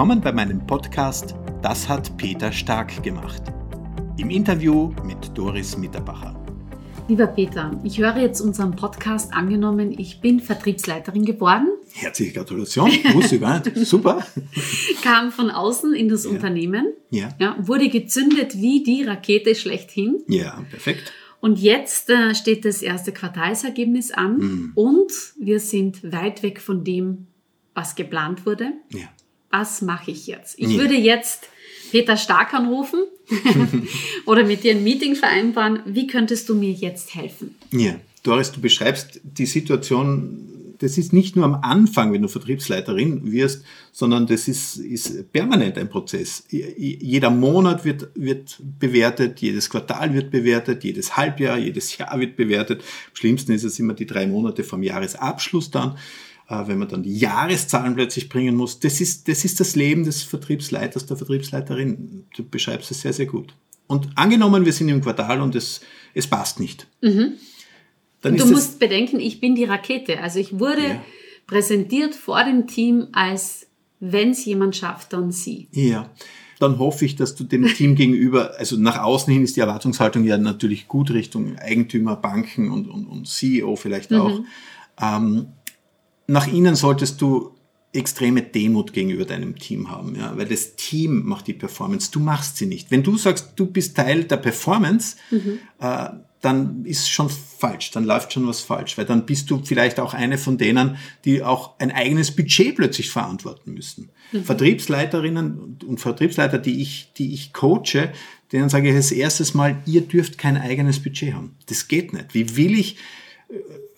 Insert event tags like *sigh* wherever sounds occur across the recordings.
Willkommen bei meinem Podcast Das hat Peter Stark gemacht. Im Interview mit Doris Mitterbacher. Lieber Peter, ich höre jetzt unseren Podcast angenommen, ich bin Vertriebsleiterin geworden. Herzliche Gratulation, wusste ich gar nicht. *laughs* Super. Kam von außen in das Ja. Unternehmen, Ja. ja, wurde gezündet wie die Rakete schlechthin. Ja, perfekt. Und jetzt äh, steht das erste Quartalsergebnis an Mhm. und wir sind weit weg von dem, was geplant wurde. Ja. Was mache ich jetzt? Ich Ja. würde jetzt Peter Stark anrufen *laughs* oder mit dir ein Meeting vereinbaren. Wie könntest du mir jetzt helfen? Ja, Doris, du beschreibst die Situation, das ist nicht nur am Anfang, wenn du Vertriebsleiterin wirst, sondern das ist, ist permanent ein Prozess. Jeder Monat wird, wird bewertet, jedes Quartal wird bewertet, jedes Halbjahr, jedes Jahr wird bewertet. Am schlimmsten ist es immer die drei Monate vom Jahresabschluss dann, wenn man dann die Jahreszahlen plötzlich bringen muss. Das ist, das ist das Leben des Vertriebsleiters, der Vertriebsleiterin. Du beschreibst es sehr, sehr gut. Und angenommen, wir sind im Quartal und es, es passt nicht. Dann Du musst bedenken, ich bin die Rakete. Also ich wurde Ja. präsentiert vor dem Team als, wenn es jemand schafft, dann sie. ja. Dann hoffe ich, dass du dem *laughs* Team gegenüber, also nach außen hin ist die Erwartungshaltung ja natürlich gut Richtung Eigentümer, Banken und, und, und CEO vielleicht auch. Ähm, nach innen solltest du extreme Demut gegenüber deinem Team haben, ja, weil das Team macht die Performance, du machst sie nicht. Wenn du sagst, du bist Teil der Performance, äh, dann ist schon falsch, dann läuft schon was falsch, weil dann bist du vielleicht auch eine von denen, die auch ein eigenes Budget plötzlich verantworten müssen. Vertriebsleiterinnen und Vertriebsleiter, die ich, die ich coache, denen sage ich als erstes Mal, ihr dürft kein eigenes Budget haben. Das geht nicht. Wie will ich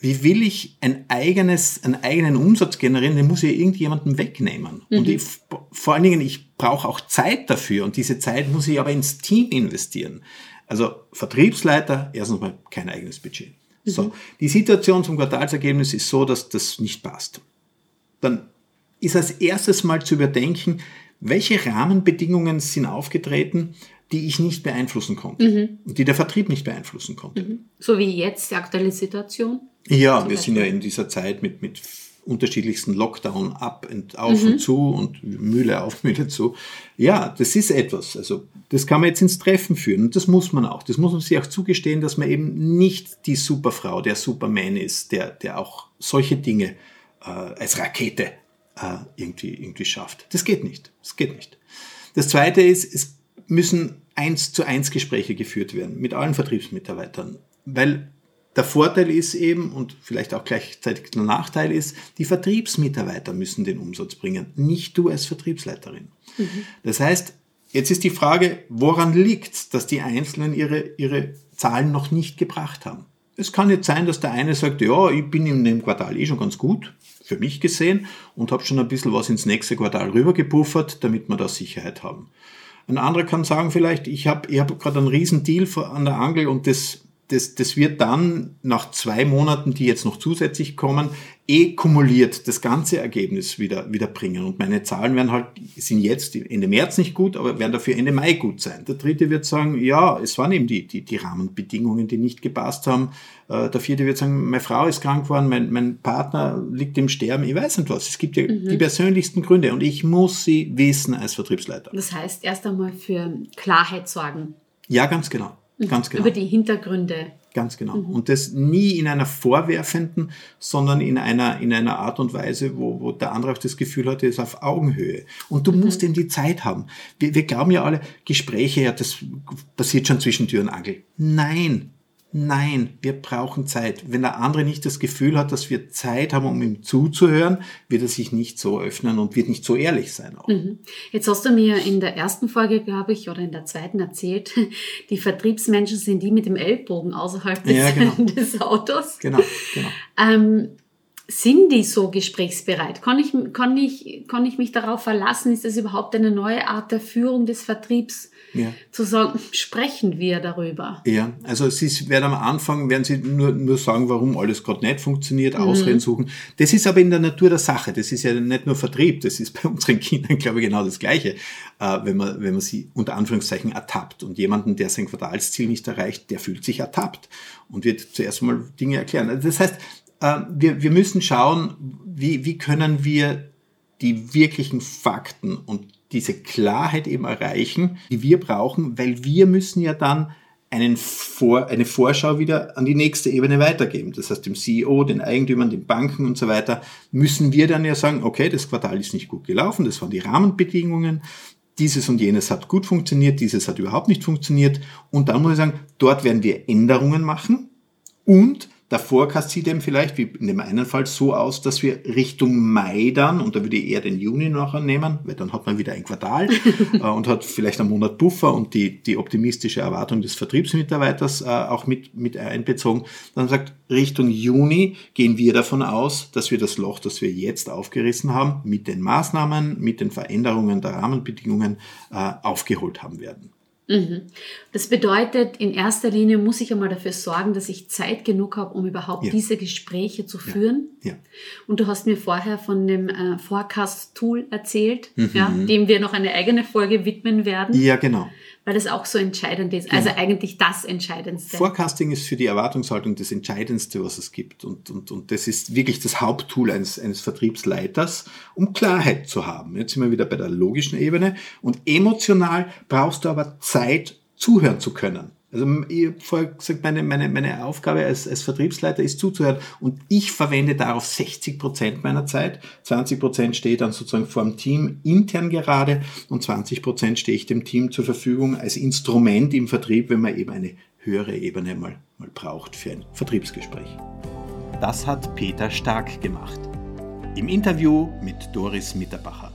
wie will ich ein eigenes, einen eigenen Umsatz generieren, den muss ich irgendjemandem wegnehmen. Und ich, vor allen Dingen, ich brauche auch Zeit dafür und diese Zeit muss ich aber ins Team investieren. Also Vertriebsleiter, erstens mal kein eigenes Budget. So, die Situation zum Quartalsergebnis ist so, dass das nicht passt. Dann ist als erstes mal zu überdenken, welche Rahmenbedingungen sind aufgetreten, die ich nicht beeinflussen konnte, und die der Vertrieb nicht beeinflussen konnte. So wie jetzt die aktuelle Situation. Ja, wir sind ja in dieser Zeit mit, mit unterschiedlichsten Lockdown ab und auf und zu und Mühle auf, *laughs* Mühle zu. Ja, das ist etwas. Also, das kann man jetzt ins Treffen führen und das muss man auch. Das muss man sich auch zugestehen, dass man eben nicht die Superfrau, der Superman ist, der, der auch solche Dinge äh, als Rakete äh, irgendwie, irgendwie schafft. Das geht nicht. Das geht nicht. Das zweite ist, es müssen eins zu eins Gespräche geführt werden mit allen Vertriebsmitarbeitern, weil der Vorteil ist eben und vielleicht auch gleichzeitig der Nachteil ist, die Vertriebsmitarbeiter müssen den Umsatz bringen, nicht du als Vertriebsleiterin. Das heißt, jetzt ist die Frage, woran liegt dass die Einzelnen ihre, ihre Zahlen noch nicht gebracht haben? Es kann jetzt sein, dass der eine sagt, ja, ich bin in dem Quartal eh schon ganz gut, für mich gesehen, und habe schon ein bisschen was ins nächste Quartal rübergepuffert, damit wir da Sicherheit haben. Ein anderer kann sagen vielleicht, ich habe ich hab gerade einen riesen Deal an der Angel und das, das, das wird dann nach zwei Monaten, die jetzt noch zusätzlich kommen, eh kumuliert das ganze Ergebnis wieder, wieder bringen. Und meine Zahlen werden halt, sind jetzt Ende März nicht gut, aber werden dafür Ende Mai gut sein. Der dritte wird sagen, ja, es waren eben die, die, die Rahmenbedingungen, die nicht gepasst haben. Äh, Der vierte wird sagen, meine Frau ist krank geworden, mein, mein Partner liegt im Sterben, ich weiß nicht was. Es gibt ja die persönlichsten Gründe und ich muss sie wissen als Vertriebsleiter. Das heißt, erst einmal für Klarheit sorgen Ja, ganz genau. Ganz genau. über die Hintergründe. Ganz genau. Und das nie in einer vorwerfenden, sondern in einer, in einer Art und Weise, wo, wo der andere auch das Gefühl hat, er ist auf Augenhöhe. Und du musst ihm die Zeit haben. Wir, wir glauben ja alle, Gespräche, ja, das passiert schon zwischen Tür und Angel. Nein. Nein, wir brauchen Zeit. Wenn der andere nicht das Gefühl hat, dass wir Zeit haben, um ihm zuzuhören, wird er sich nicht so öffnen und wird nicht so ehrlich sein auch. Jetzt hast du mir in der ersten Folge, glaube ich, oder in der zweiten erzählt, *laughs* die Vertriebsmenschen sind die mit dem Ellbogen außerhalb des, Ja, genau. *laughs* des Autos. Genau, genau. Ähm, sind die so gesprächsbereit? Kann ich, kann, ich, kann ich mich darauf verlassen? Ist das überhaupt eine neue Art der Führung des Vertriebs? Ja. Zu sagen, sprechen wir darüber. Ja, also sie werden am Anfang, werden sie nur, nur sagen, warum alles gerade nicht funktioniert, Ausreden suchen. Das ist aber in der Natur der Sache. Das ist ja nicht nur Vertrieb, das ist bei *laughs* unseren Kindern, glaube ich, genau das Gleiche. Äh, wenn, man, wenn man sie unter Anführungszeichen ertappt und jemanden, der sein Quartalsziel nicht erreicht, der fühlt sich ertappt und wird zuerst mal Dinge erklären. Also das heißt, wir, wir müssen schauen, wie, wie können wir die wirklichen Fakten und diese Klarheit eben erreichen, die wir brauchen, weil wir müssen ja dann einen Vor eine Vorschau wieder an die nächste Ebene weitergeben. Das heißt, dem CEO, den Eigentümern, den Banken und so weiter, müssen wir dann ja sagen, okay, das Quartal ist nicht gut gelaufen, das waren die Rahmenbedingungen, dieses und jenes hat gut funktioniert, dieses hat überhaupt nicht funktioniert. Und dann muss ich sagen, dort werden wir Änderungen machen und sieht eben vielleicht, wie in dem einen Fall, so aus, dass wir Richtung Mai dann, und da würde ich eher den Juni nachher nehmen, weil dann hat man wieder ein Quartal *laughs* äh, und hat vielleicht einen Monat Buffer und die, die optimistische Erwartung des Vertriebsmitarbeiters äh, auch mit, mit einbezogen. Dann sagt, Richtung Juni gehen wir davon aus, dass wir das Loch, das wir jetzt aufgerissen haben, mit den Maßnahmen, mit den Veränderungen der Rahmenbedingungen äh, aufgeholt haben werden. Mhm. Das bedeutet, in erster Linie muss ich einmal dafür sorgen, dass ich Zeit genug habe, um überhaupt ja. diese Gespräche zu führen. Ja. Ja. Und du hast mir vorher von dem äh, Forecast-Tool erzählt, mhm. dem wir noch eine eigene Folge widmen werden. Ja, genau weil das auch so entscheidend ist. Also genau. Eigentlich das Entscheidendste. Forecasting ist für die Erwartungshaltung das Entscheidendste, was es gibt. Und, und, und das ist wirklich das Haupttool eines, eines Vertriebsleiters, um Klarheit zu haben. Jetzt sind wir wieder bei der logischen Ebene. Und emotional brauchst du aber Zeit, zuhören zu können. Also ich habe vorher gesagt, meine, meine, meine Aufgabe als, als Vertriebsleiter ist zuzuhören und ich verwende darauf 60 Prozent meiner Zeit. 20 Prozent stehe dann sozusagen vor dem Team intern gerade und 20 Prozent stehe ich dem Team zur Verfügung als Instrument im Vertrieb, wenn man eben eine höhere Ebene mal, mal braucht für ein Vertriebsgespräch. Das hat Peter Stark gemacht. Im Interview mit Doris Mitterbacher.